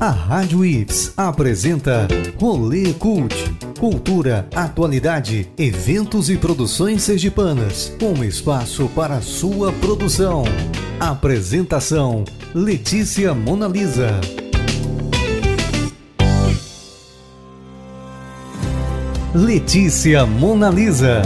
A Rádio Ips apresenta Rolê Cult. Cultura, atualidade, eventos e produções sergipanas. Um espaço para sua produção. Apresentação: Letícia Monalisa. Letícia Monalisa.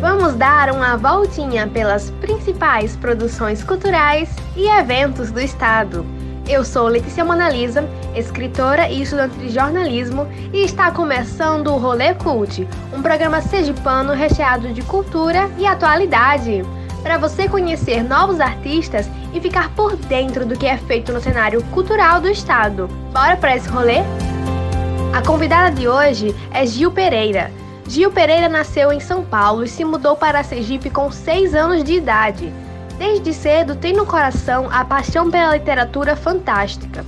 Vamos dar uma voltinha pelas principais produções culturais e eventos do estado. Eu sou Letícia Monalisa, escritora e estudante de jornalismo, e está começando o Rolê Cult, um programa sergipano recheado de cultura e atualidade. Para você conhecer novos artistas e ficar por dentro do que é feito no cenário cultural do estado. Bora para esse rolê? A convidada de hoje é Gil Pereira. Gil Pereira nasceu em São Paulo e se mudou para Sergipe com 6 anos de idade. Desde cedo tem no coração a paixão pela literatura fantástica.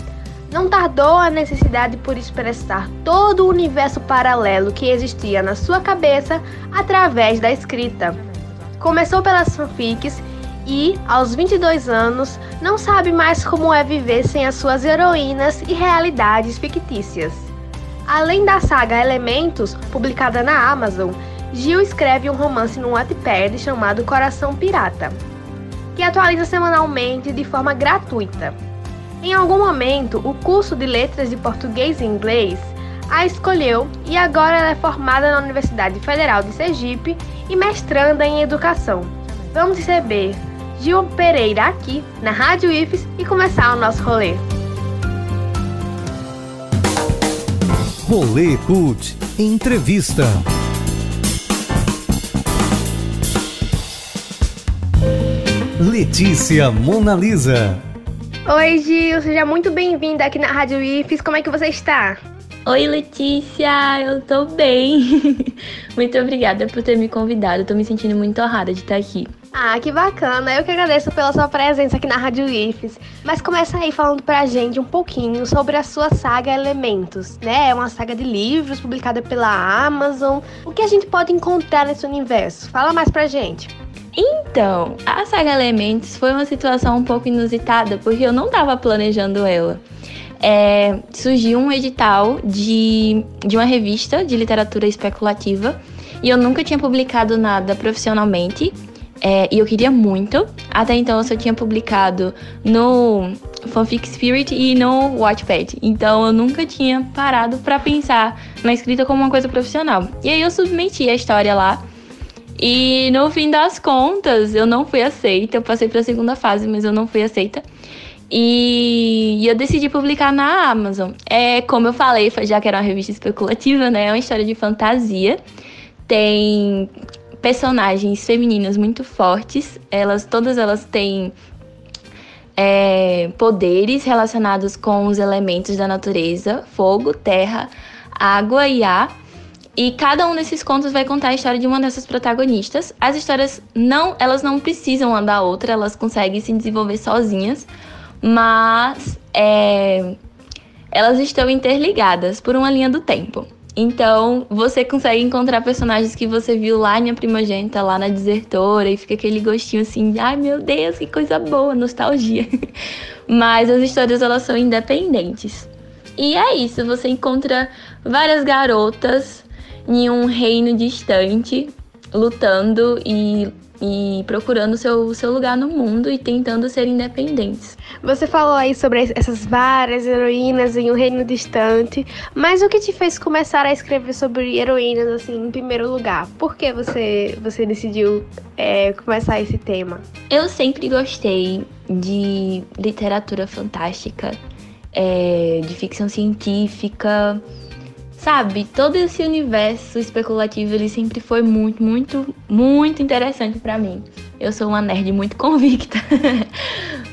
Não tardou a necessidade por expressar todo o universo paralelo que existia na sua cabeça através da escrita. Começou pelas fanfics e, aos 22 anos, não sabe mais como é viver sem as suas heroínas e realidades fictícias. Além da saga Elementos, publicada na Amazon, Gil escreve um romance no Wattpad chamado Coração Pirata, que atualiza semanalmente de forma gratuita. Em algum momento, o curso de Letras de Português e Inglês a escolheu e agora ela é formada na Universidade Federal de Sergipe e mestranda em Educação. Vamos receber Gil Pereira aqui na Rádio IFES e começar o nosso rolê. Rolê Cult Entrevista. Letícia Monalisa. Oi, Gil, seja muito bem-vinda aqui na Rádio IFES. Como é que você está? Oi, Letícia, eu tô bem. muito obrigada por ter me convidado. Tô me sentindo muito honrada de estar aqui. Ah, que bacana. Eu que agradeço pela sua presença aqui na Rádio IFES. Mas começa aí falando pra gente um pouquinho sobre a sua saga Elementos, né? É uma saga de livros publicada pela Amazon. O que a gente pode encontrar nesse universo? Fala mais pra gente. Então, a saga Elementos foi uma situação um pouco inusitada, porque eu não estava planejando ela. É, surgiu um edital de, de uma revista de literatura especulativa e eu nunca tinha publicado nada profissionalmente. É, e eu queria muito. Até então eu só tinha publicado no Fanfic Spirit e no Watchpad. Então eu nunca tinha parado para pensar na escrita como uma coisa profissional. E aí eu submeti a história lá. E no fim das contas, eu não fui aceita. Eu passei para a segunda fase, mas eu não fui aceita. E eu decidi publicar na Amazon. É, como eu falei, já que era uma revista especulativa, né? É uma história de fantasia. Tem personagens femininas muito fortes. Elas, todas elas têm é, poderes relacionados com os elementos da natureza: fogo, terra, água e ar. E cada um desses contos vai contar a história de uma dessas protagonistas. As histórias não, elas não precisam da outra, elas conseguem se desenvolver sozinhas, mas é, elas estão interligadas por uma linha do tempo. Então, você consegue encontrar personagens que você viu lá em Primogênita, lá na Desertora, e fica aquele gostinho assim, ai meu Deus, que coisa boa, nostalgia. Mas as histórias, elas são independentes. E é isso, você encontra várias garotas em um reino distante, lutando e e procurando seu, seu lugar no mundo e tentando ser independentes. Você falou aí sobre essas várias heroínas em um reino distante, mas o que te fez começar a escrever sobre heroínas assim em primeiro lugar? Por que você, você decidiu é, começar esse tema? Eu sempre gostei de literatura fantástica, é, de ficção científica sabe, todo esse universo especulativo ele sempre foi muito, muito, muito interessante para mim. Eu sou uma nerd muito convicta.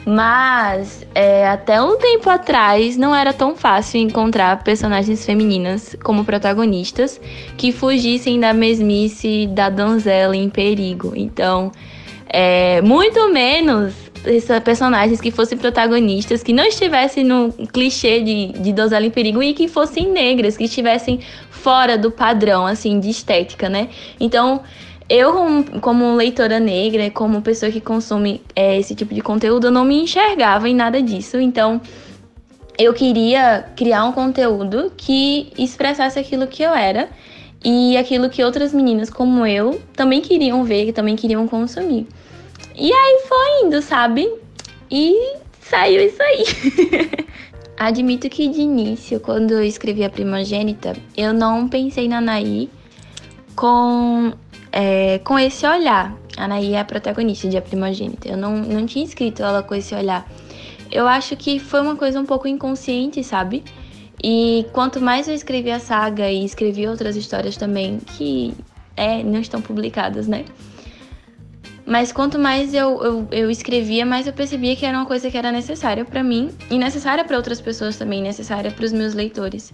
Mas é, até um tempo atrás não era tão fácil encontrar personagens femininas como protagonistas que fugissem da mesmice da donzela em perigo. Então, é, muito menos personagens que fossem protagonistas, que não estivessem no clichê de, de donzela em perigo e que fossem negras, que estivessem fora do padrão, assim, de estética, né? Então, eu, como leitora negra, como pessoa que consome é, esse tipo de conteúdo, eu não me enxergava em nada disso. Então, eu queria criar um conteúdo que expressasse aquilo que eu era e aquilo que outras meninas como eu também queriam ver, também queriam consumir. E aí foi indo, sabe? E saiu isso aí. Admito que de início, quando eu escrevi a primogênita, eu não pensei na Anaí com, é, com esse olhar. A Anaí é a protagonista de A Primogênita. Eu não, não tinha escrito ela com esse olhar. Eu acho que foi uma coisa um pouco inconsciente, sabe? E quanto mais eu escrevi a saga e escrevi outras histórias também que é, não estão publicadas, né? Mas quanto mais eu, eu, eu, escrevia, mais eu percebia que era uma coisa que era necessária para mim e necessária para outras pessoas também, necessária para os meus leitores.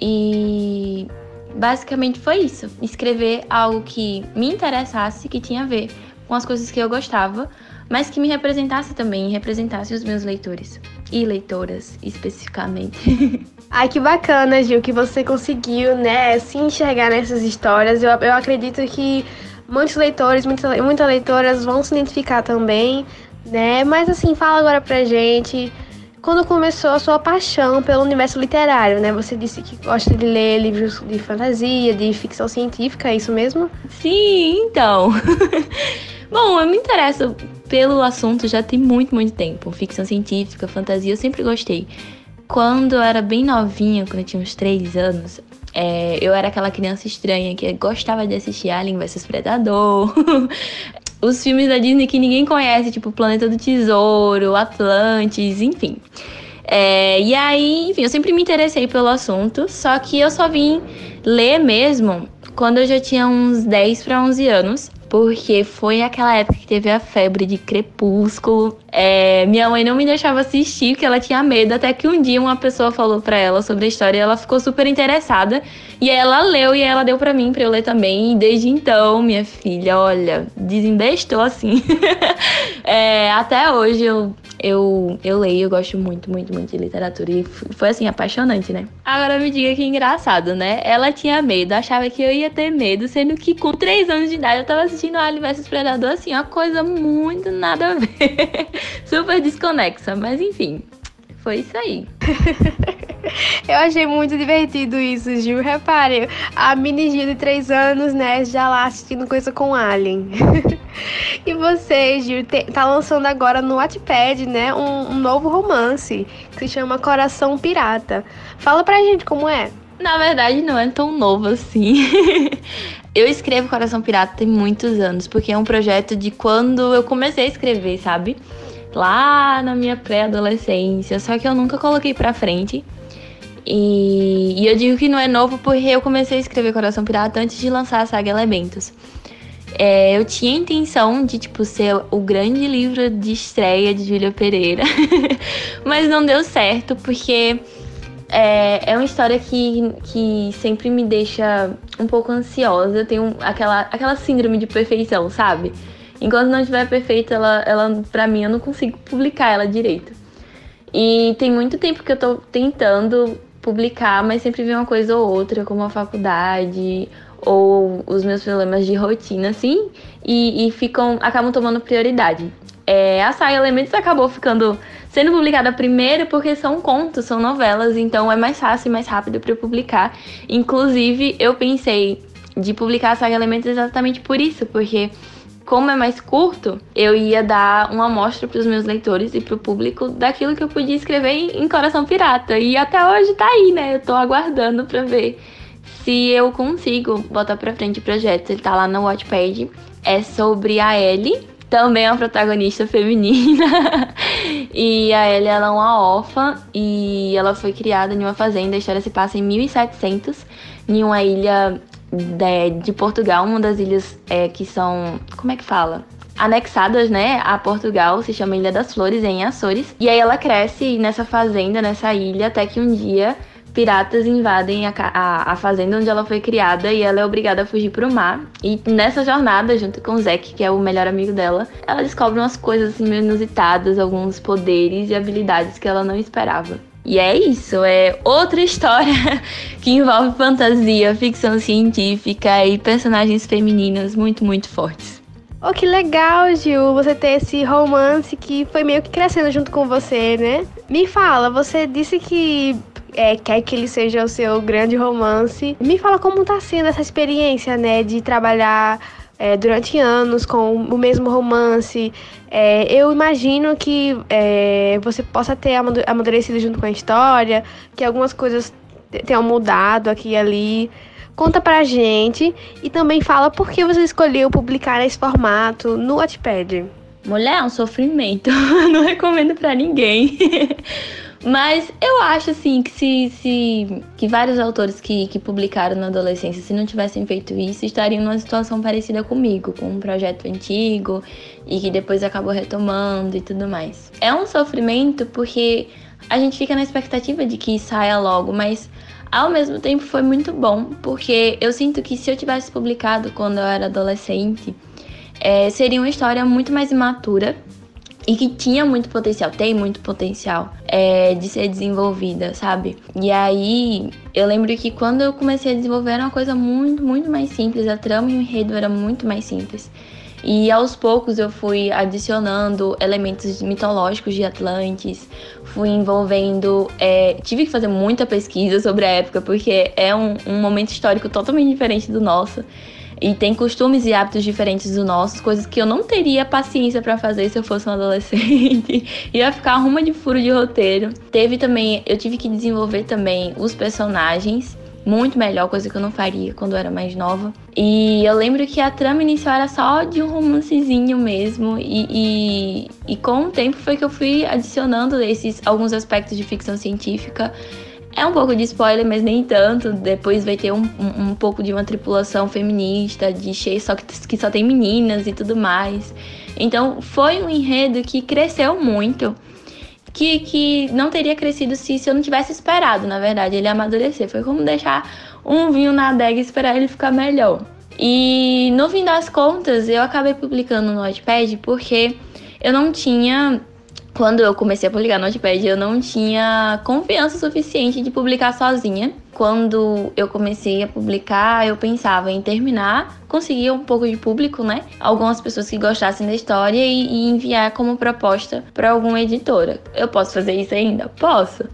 E basicamente foi isso: escrever algo que me interessasse, que tinha a ver com as coisas que eu gostava, mas que me representasse também, representasse os meus leitores e leitoras especificamente. Ai, que bacana, Gil, que você conseguiu, né, se enxergar nessas histórias. Eu, eu acredito que muitos leitores, muitas, muitas leitoras vão se identificar também, né? Mas assim, fala agora pra gente quando começou a sua paixão pelo universo literário, né? Você disse que gosta de ler livros de fantasia, de ficção científica, é isso mesmo? Sim, então. Bom, eu me interesso pelo assunto já tem muito, muito tempo. Ficção científica, fantasia, eu sempre gostei. Quando eu era bem novinha, quando eu tinha uns 3 anos, é, eu era aquela criança estranha que gostava de assistir Alien vs Predador. Os filmes da Disney que ninguém conhece, tipo Planeta do Tesouro, Atlantis, enfim. É, e aí, enfim, eu sempre me interessei pelo assunto, só que eu só vim ler mesmo quando eu já tinha uns 10 para 11 anos porque foi aquela época que teve a febre de Crepúsculo. É, minha mãe não me deixava assistir porque ela tinha medo, até que um dia uma pessoa falou para ela sobre a história e ela ficou super interessada. E ela leu e ela deu para mim para eu ler também. E desde então, minha filha, olha, desembestou assim. é, até hoje eu eu, eu leio, eu gosto muito, muito, muito de literatura. E foi assim, apaixonante, né? Agora me diga que engraçado, né? Ela tinha medo, achava que eu ia ter medo, sendo que com 3 anos de idade eu tava assistindo Alien vs Predador, assim, uma coisa muito nada a ver. Super desconexa, mas enfim, foi isso aí. Eu achei muito divertido isso, Gil. Repare, a mini Gil de 3 anos, né, já lá assistindo coisa com Alien. e você, Gil, te, tá lançando agora no Wattpad, né, um, um novo romance que se chama Coração Pirata. Fala pra gente como é. Na verdade, não é tão novo assim. eu escrevo Coração Pirata tem muitos anos, porque é um projeto de quando eu comecei a escrever, sabe? Lá na minha pré-adolescência, só que eu nunca coloquei pra frente. E, e, eu digo que não é novo porque eu comecei a escrever Coração Pirata antes de lançar a saga Elementos. É, eu tinha a intenção de, tipo, ser o grande livro de estreia de Júlia Pereira, mas não deu certo porque é, é uma história que, que sempre me deixa um pouco ansiosa. Eu tenho aquela, aquela síndrome de perfeição, sabe? Enquanto não estiver perfeita, ela, ela, pra mim, eu não consigo publicar ela direito. E tem muito tempo que eu tô tentando publicar, mas sempre vem uma coisa ou outra, como a faculdade ou os meus problemas de rotina, assim, e, e ficam, acabam tomando prioridade. É, a saga Elementos acabou ficando sendo publicada primeiro porque são contos, são novelas, então é mais fácil e mais rápido para publicar. Inclusive, eu pensei de publicar a saga Elementos exatamente por isso, porque como é mais curto, eu ia dar uma amostra para os meus leitores e para o público daquilo que eu podia escrever em Coração Pirata. E até hoje tá aí, né? Eu tô aguardando para ver se eu consigo botar para frente o projeto. Ele tá lá no Watchpad. É sobre a Ellie, também é uma protagonista feminina. e a Ellie ela é uma órfã e ela foi criada em uma fazenda. A história se passa em 1700, em uma ilha de, de Portugal, uma das ilhas é, que são. Como é que fala? anexadas, né, a Portugal, se chama Ilha das Flores, em Açores. E aí ela cresce nessa fazenda, nessa ilha, até que um dia piratas invadem a, a, a, fazenda onde ela foi criada e ela é obrigada a fugir pro mar. E nessa jornada, junto com o Zack, que é o melhor amigo dela, ela descobre umas coisas assim, inusitadas, alguns poderes e habilidades que ela não esperava. E é isso, é outra história que envolve fantasia, ficção científica e personagens femininas muito, muito fortes. Oh, que legal, Gil, você ter esse romance que foi meio que crescendo junto com você, né? me fala, você disse que é, quer que ele seja o seu grande romance. Me fala como tá sendo essa experiência, né, de trabalhar é, durante anos com o mesmo romance. É, eu imagino que é, você possa ter amadurecido junto com a história, que algumas coisas tenham mudado aqui e ali. Conta pra gente e também fala por que você escolheu publicar nesse formato no Wattpad. Mulher, é um sofrimento. Não recomendo para ninguém. Mas eu acho assim que se, se que vários autores que, que publicaram na adolescência, se não tivessem feito isso, estariam numa situação parecida comigo, com um projeto antigo e que depois acabou retomando e tudo mais. É um sofrimento porque a gente fica na expectativa de que saia logo, mas ao mesmo tempo foi muito bom, porque eu sinto que se eu tivesse publicado quando eu era adolescente, é, seria uma história muito mais imatura e que tinha muito potencial, tem muito potencial é, de ser desenvolvida, sabe? E aí eu lembro que quando eu comecei a desenvolver era uma coisa muito, muito mais simples, a trama e o enredo era muito mais simples. E aos poucos eu fui adicionando elementos mitológicos de Atlantis, fui envolvendo. É, tive que fazer muita pesquisa sobre a época, porque é um, um momento histórico totalmente diferente do nosso e tem costumes e hábitos diferentes dos nossos, coisas que eu não teria paciência para fazer se eu fosse um adolescente. Ia ficar uma de furo de roteiro. Teve também, eu tive que desenvolver também os personagens muito melhor, coisa que eu não faria quando eu era mais nova. E eu lembro que a trama inicial era só de um romancezinho mesmo, e, e, e com o tempo foi que eu fui adicionando esses alguns aspectos de ficção científica é um pouco de spoiler, mas nem tanto. Depois vai ter um, um, um pouco de uma tripulação feminista, de cheio só que, que só tem meninas e tudo mais. Então foi um enredo que cresceu muito. Que, que não teria crescido se, se eu não tivesse esperado, na verdade, ele amadurecer. Foi como deixar um vinho na adega e esperar ele ficar melhor. E no fim das contas, eu acabei publicando no Notepad porque eu não tinha quando eu comecei a publicar no Notepad, eu não tinha confiança suficiente de publicar sozinha. Quando eu comecei a publicar, eu pensava em terminar, conseguir um pouco de público, né? Algumas pessoas que gostassem da história e, e enviar como proposta para alguma editora. Eu posso fazer isso ainda? Posso.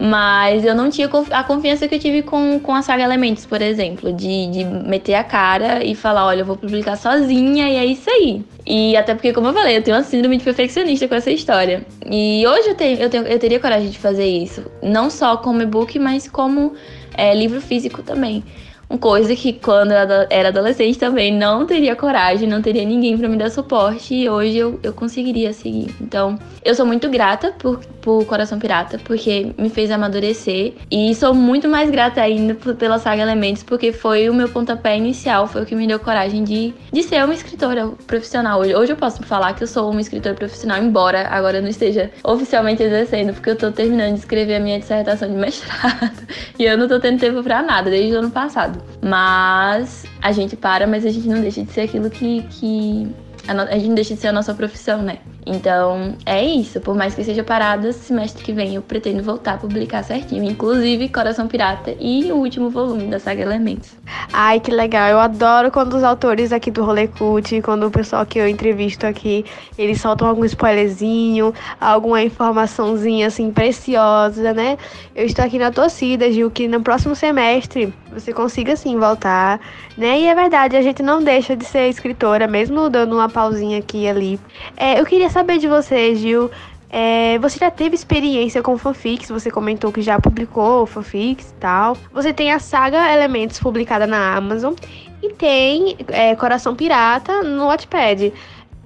Mas eu não tinha a confiança que eu tive com, com a saga Elementos, por exemplo, de, de meter a cara e falar: olha, eu vou publicar sozinha e é isso aí. E até porque, como eu falei, eu tenho uma síndrome de perfeccionista com essa história. E hoje eu, tenho, eu, tenho, eu teria coragem de fazer isso. Não só como e-book, mas como é, livro físico também. Uma coisa que quando eu era adolescente também não teria coragem, não teria ninguém para me dar suporte e hoje eu, eu conseguiria seguir. Então, eu sou muito grata por, por Coração Pirata, porque me fez amadurecer e sou muito mais grata ainda pela saga Elementos, porque foi o meu pontapé inicial, foi o que me deu coragem de, de ser uma escritora profissional. Hoje, hoje eu posso falar que eu sou uma escritora profissional, embora agora eu não esteja oficialmente exercendo, porque eu tô terminando de escrever a minha dissertação de mestrado e eu não tô tendo tempo para nada desde o ano passado. Mas a gente para, mas a gente não deixa de ser aquilo que, que a, no, a gente deixa de ser a nossa profissão, né? Então, é isso. Por mais que seja parada, semestre que vem eu pretendo voltar a publicar certinho. Inclusive Coração Pirata e o último volume da saga Elementos. Ai, que legal. Eu adoro quando os autores aqui do Rolê Cult, quando o pessoal que eu entrevisto aqui, eles soltam algum spoilerzinho, alguma informaçãozinha assim preciosa, né? Eu estou aqui na torcida, Gil, que no próximo semestre você consiga sim voltar, né? E é verdade, a gente não deixa de ser escritora, mesmo dando uma pausinha aqui e ali. É, eu queria saber de você, Gil. É, você já teve experiência com fanfics? Você comentou que já publicou fanfics e tal. Você tem a saga Elementos publicada na Amazon e tem é, Coração Pirata no Wattpad.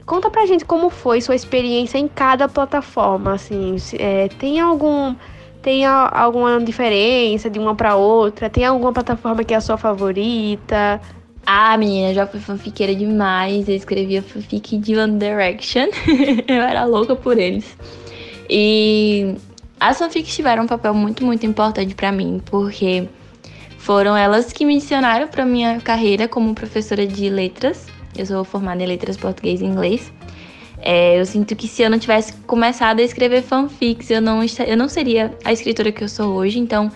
Conta pra gente como foi sua experiência em cada plataforma, assim, é, tem algum tem alguma diferença de uma para outra? Tem alguma plataforma que é a sua favorita? Ah, menina, já fui fanfiqueira demais. Eu escrevia fanfic de One Direction. eu era louca por eles. E as fanfics tiveram um papel muito, muito importante para mim, porque foram elas que me adicionaram para minha carreira como professora de letras. Eu sou formada em letras português e inglês. É, eu sinto que se eu não tivesse começado a escrever fanfics, eu não, eu não seria a escritora que eu sou hoje. Então,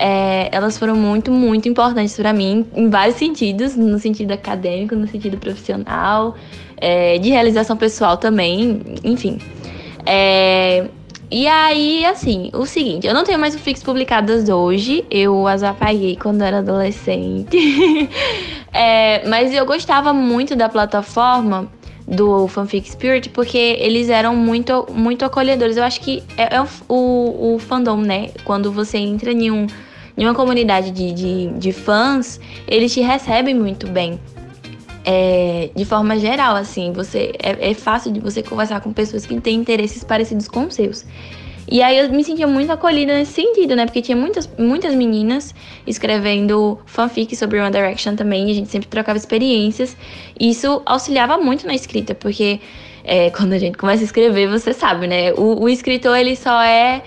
é, elas foram muito, muito importantes para mim em vários sentidos, no sentido acadêmico, no sentido profissional, é, de realização pessoal também, enfim. É, E aí, assim, o seguinte, eu não tenho mais fanfics publicadas hoje, eu as apaguei quando era adolescente. é, mas eu gostava muito da plataforma do Fanfic Spirit porque eles eram muito, muito acolhedores. Eu acho que é, é o, o, fandom, né? Quando você entra em, um, em uma comunidade de, de, de fãs, eles te recebem muito bem. É, de forma geral, assim, você é, é fácil de você conversar com pessoas que têm interesses parecidos com os seus. E aí eu me sentia muito acolhida nesse sentido, né? Porque tinha muitas, muitas meninas escrevendo fanfic sobre One Direction também, e a gente sempre trocava experiências. E isso auxiliava muito na escrita, porque é, quando a gente começa a escrever, você sabe, né? O, o escritor, ele só é é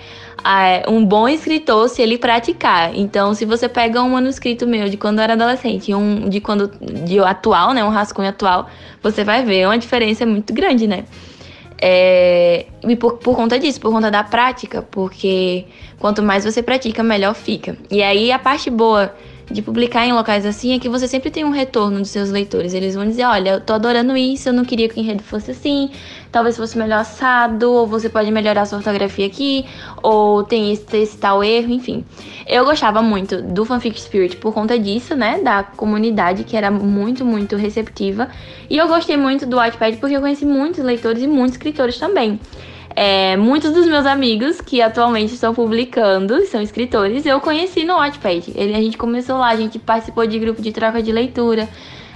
um bom escritor se ele praticar. Então, se você pega um manuscrito meu de quando eu era adolescente e um de quando de atual, né, um rascunho atual, você vai ver uma diferença muito grande, né? É, e por, por conta disso, por conta da prática, porque quanto mais você pratica, melhor fica. E aí a parte boa de publicar em locais assim é que você sempre tem um retorno dos seus leitores. Eles vão dizer: olha, eu tô adorando isso, eu não queria que o enredo fosse assim, talvez fosse melhor assado, ou você pode melhorar a sua ortografia aqui, ou tem esse, esse tal erro, enfim. Eu gostava muito do Fanfic Spirit por conta disso, né? Da comunidade que era muito, muito receptiva. E eu gostei muito do Wattpad porque eu conheci muitos leitores e muitos escritores também. É, muitos dos meus amigos que atualmente estão publicando, são escritores, eu conheci no Wattpad. Ele, a gente começou lá, a gente participou de grupo de troca de leitura.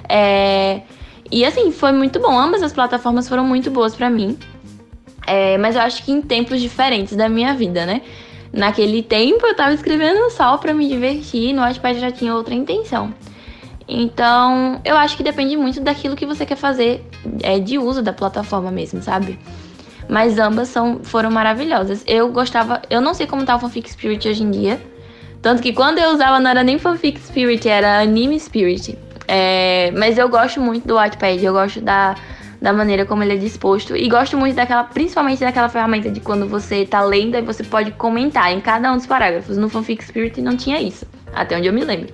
É, e assim, foi muito bom. Ambas as plataformas foram muito boas para mim. É, mas eu acho que em tempos diferentes da minha vida, né? Naquele tempo eu tava escrevendo só para me divertir, no Wattpad já tinha outra intenção. Então, eu acho que depende muito daquilo que você quer fazer é, de uso da plataforma mesmo, sabe? Mas ambas são, foram maravilhosas. Eu gostava. Eu não sei como tá o Fanfic Spirit hoje em dia. Tanto que quando eu usava não era nem Fanfic Spirit, era Anime Spirit. É, mas eu gosto muito do Wattpad, eu gosto da, da maneira como ele é disposto. E gosto muito daquela, principalmente daquela ferramenta de quando você tá lendo e você pode comentar em cada um dos parágrafos. No Fanfic Spirit não tinha isso, até onde eu me lembro.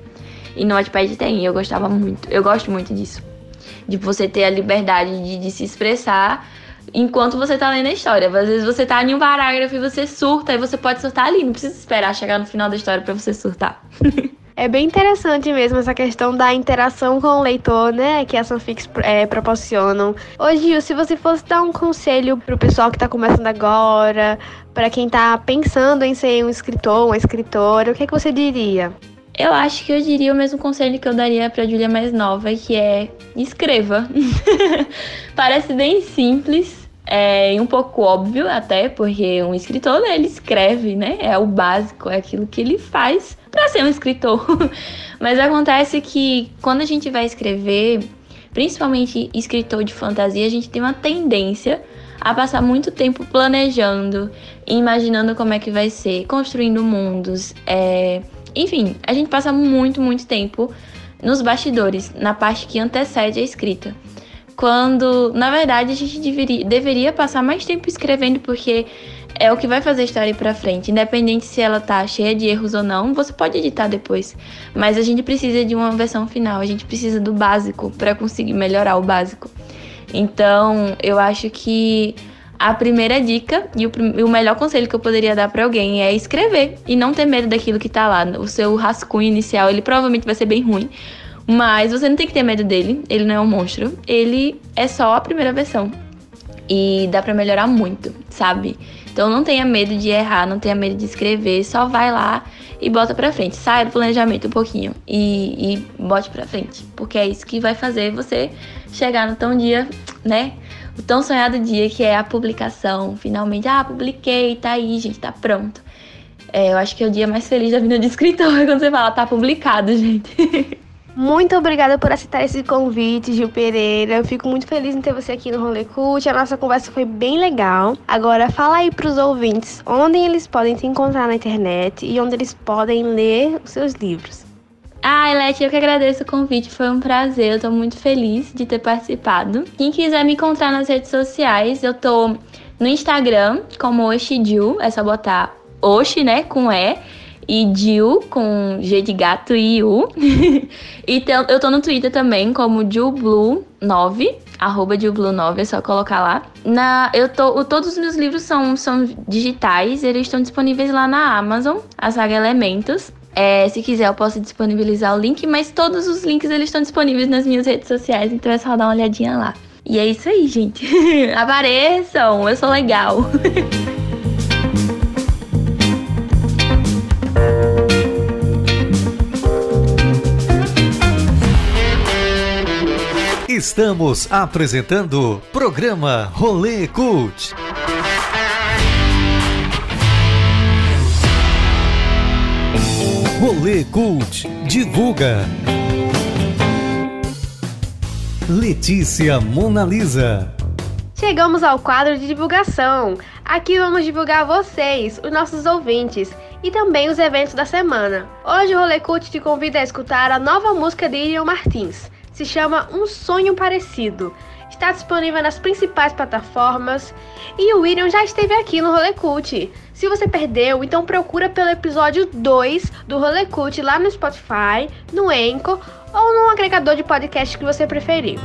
E no Wattpad tem, eu gostava muito. Eu gosto muito disso. De você ter a liberdade de, de se expressar enquanto você tá lendo a história. Às vezes você tá em um parágrafo e você surta, e você pode surtar ali, não precisa esperar chegar no final da história para você surtar. É bem interessante mesmo essa questão da interação com o leitor, né? Que as fanfics é, proporcionam. Hoje, se você fosse dar um conselho pro pessoal que tá começando agora, para quem tá pensando em ser um escritor, uma escritora, o que, é que você diria? Eu acho que eu diria o mesmo conselho que eu daria pra Julia mais nova, que é escreva. Parece bem simples, é um pouco óbvio até, porque um escritor, né, ele escreve, né? É o básico, é aquilo que ele faz para ser um escritor. Mas acontece que quando a gente vai escrever, principalmente escritor de fantasia, a gente tem uma tendência a passar muito tempo planejando, imaginando como é que vai ser, construindo mundos, é, enfim, a gente passa muito, muito tempo nos bastidores, na parte que antecede a escrita. Quando, na verdade, a gente deveria, deveria passar mais tempo escrevendo, porque é o que vai fazer a história ir pra frente. Independente se ela tá cheia de erros ou não, você pode editar depois. Mas a gente precisa de uma versão final, a gente precisa do básico para conseguir melhorar o básico. Então, eu acho que a primeira dica e o, o melhor conselho que eu poderia dar para alguém é escrever e não ter medo daquilo que tá lá. O seu rascunho inicial, ele provavelmente vai ser bem ruim, mas você não tem que ter medo dele, ele não é um monstro, ele é só a primeira versão. E dá para melhorar muito, sabe? Então não tenha medo de errar, não tenha medo de escrever, só vai lá e bota pra frente. Sai do planejamento um pouquinho e, e bote pra frente. Porque é isso que vai fazer você chegar no tão dia, né? o tão sonhado dia que é a publicação. Finalmente, ah, publiquei, tá aí, gente, tá pronto. É, eu acho que é o dia mais feliz da vida de escritor quando você fala, tá publicado, gente. Muito obrigada por aceitar esse convite, Gil Pereira. Eu fico muito feliz em ter você aqui no Rolê Cult. A nossa conversa foi bem legal. Agora, fala aí pros ouvintes onde eles podem te encontrar na internet e onde eles podem ler os seus livros. Ah, Elete, eu que agradeço o convite, foi um prazer, eu tô muito feliz de ter participado. Quem quiser me encontrar nas redes sociais, eu tô no Instagram como Oshiju, é só botar Oshi, né, com E, e Jiu, com G de gato e U. e eu tô no Twitter também como JuBlue9, arroba de Blue Novel, é só colocar lá. Na, eu tô, todos os meus livros são, são digitais, eles estão disponíveis lá na Amazon, a saga Elementos. É, se quiser, eu posso disponibilizar o link, mas todos os links eles estão disponíveis nas minhas redes sociais, então é só dar uma olhadinha lá. E é isso aí, gente. Apareçam, eu sou legal. Estamos apresentando programa Rolê Cult. Rolê Cult divulga. Letícia Monalisa. Chegamos ao quadro de divulgação. Aqui vamos divulgar vocês, os nossos ouvintes, e também os eventos da semana. Hoje o Rolê Cult te convida a escutar a nova música de Irion Martins. Se chama Um Sonho Parecido. Está disponível nas principais plataformas e o William já esteve aqui no Rolê Cult. Se você perdeu, então procura pelo episódio 2 do Rolê Cult lá no Spotify, no Anchor ou no agregador de podcast que você preferir.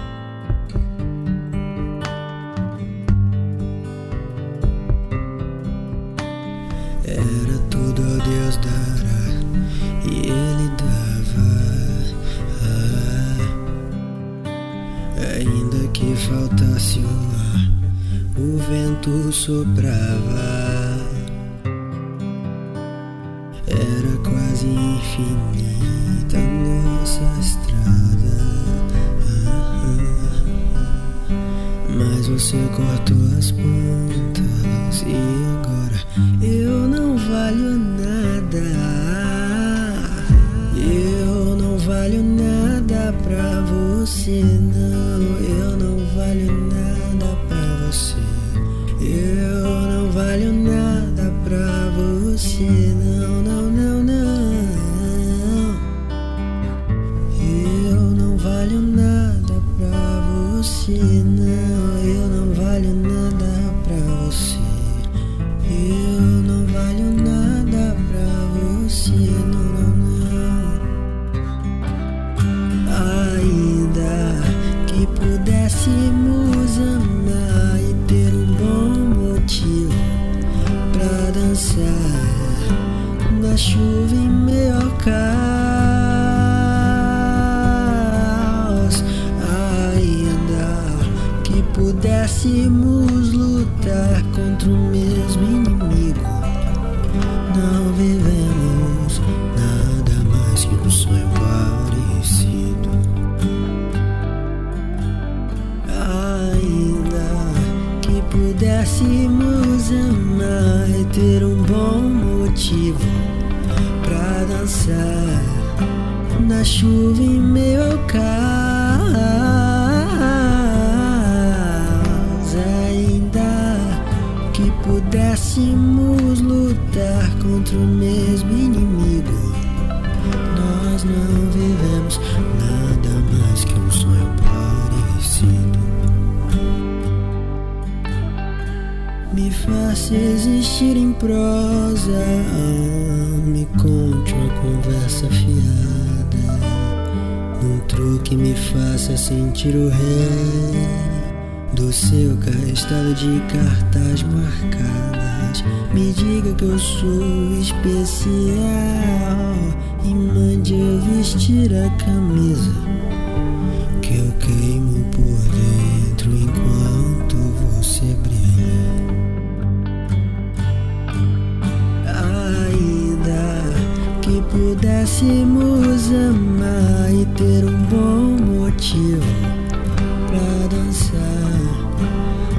Vento soprava. Era quase infinita nossa estrada. Mas você cortou as pontas e agora eu não valho nada. Eu não valho nada pra você, Um truque me faça sentir o rei do seu castelo de cartas marcadas. Me diga que eu sou especial e mande eu vestir a camisa que eu queimo pudéssemos amar e ter um bom motivo pra dançar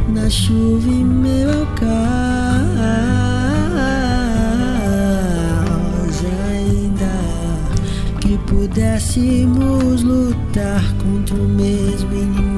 na chuva em ao caos. Ainda que pudéssemos lutar contra o mesmo inimigo,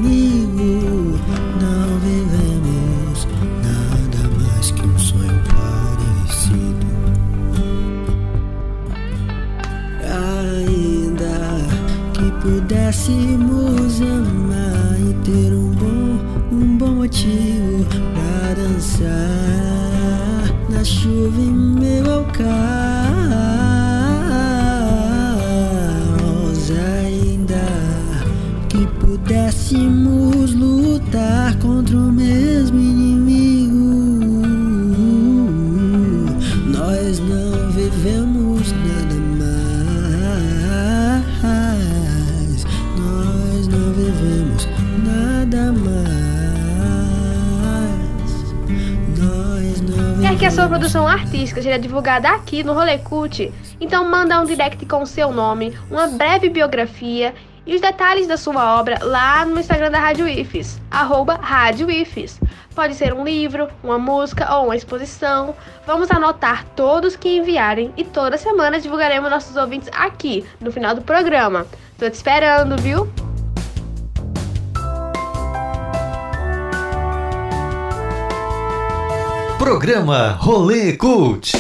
seja divulgada aqui no Rolê Cult? Então manda um direct com o seu nome, uma breve biografia e os detalhes da sua obra lá no Instagram da Rádio IFES, arroba Rádio IFES. Pode ser um livro, uma música ou uma exposição. Vamos anotar todos que enviarem e toda semana divulgaremos nossos ouvintes aqui, no final do programa. Tô te esperando, viu? Programa Rolê Cult.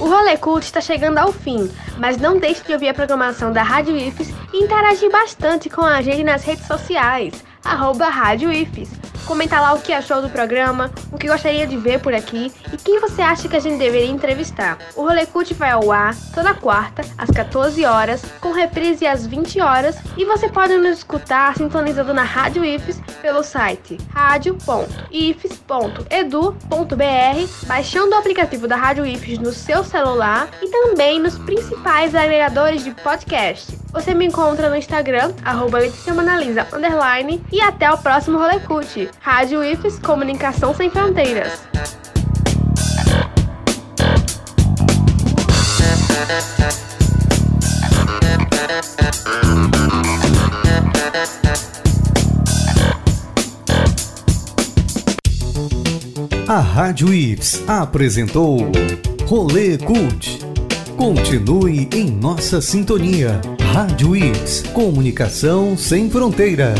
O Rolê Cult está chegando ao fim, mas não deixe de ouvir a programação da Rádio IFES e interagir bastante com a gente nas redes sociais, arroba Rádio IFES. Comenta lá o que achou do programa, o que gostaria de ver por aqui e quem você acha que a gente deveria entrevistar. O Rolê Cult vai ao ar toda quarta, às 14 horas, com reprise às 20 horas e você pode nos escutar sintonizando na Rádio IFES pelo site radio.ifes.edu.br, baixando o aplicativo da Rádio IFES no seu celular e também nos principais agregadores de podcast. Você me encontra no Instagram, arroba underline, e até o próximo Rolê Cult. Rádio IFES, Comunicação Sem Fronteiras. A Rádio Ips apresentou Rolê Cult. Continue em nossa sintonia. Rádio Ips, Comunicação sem fronteiras.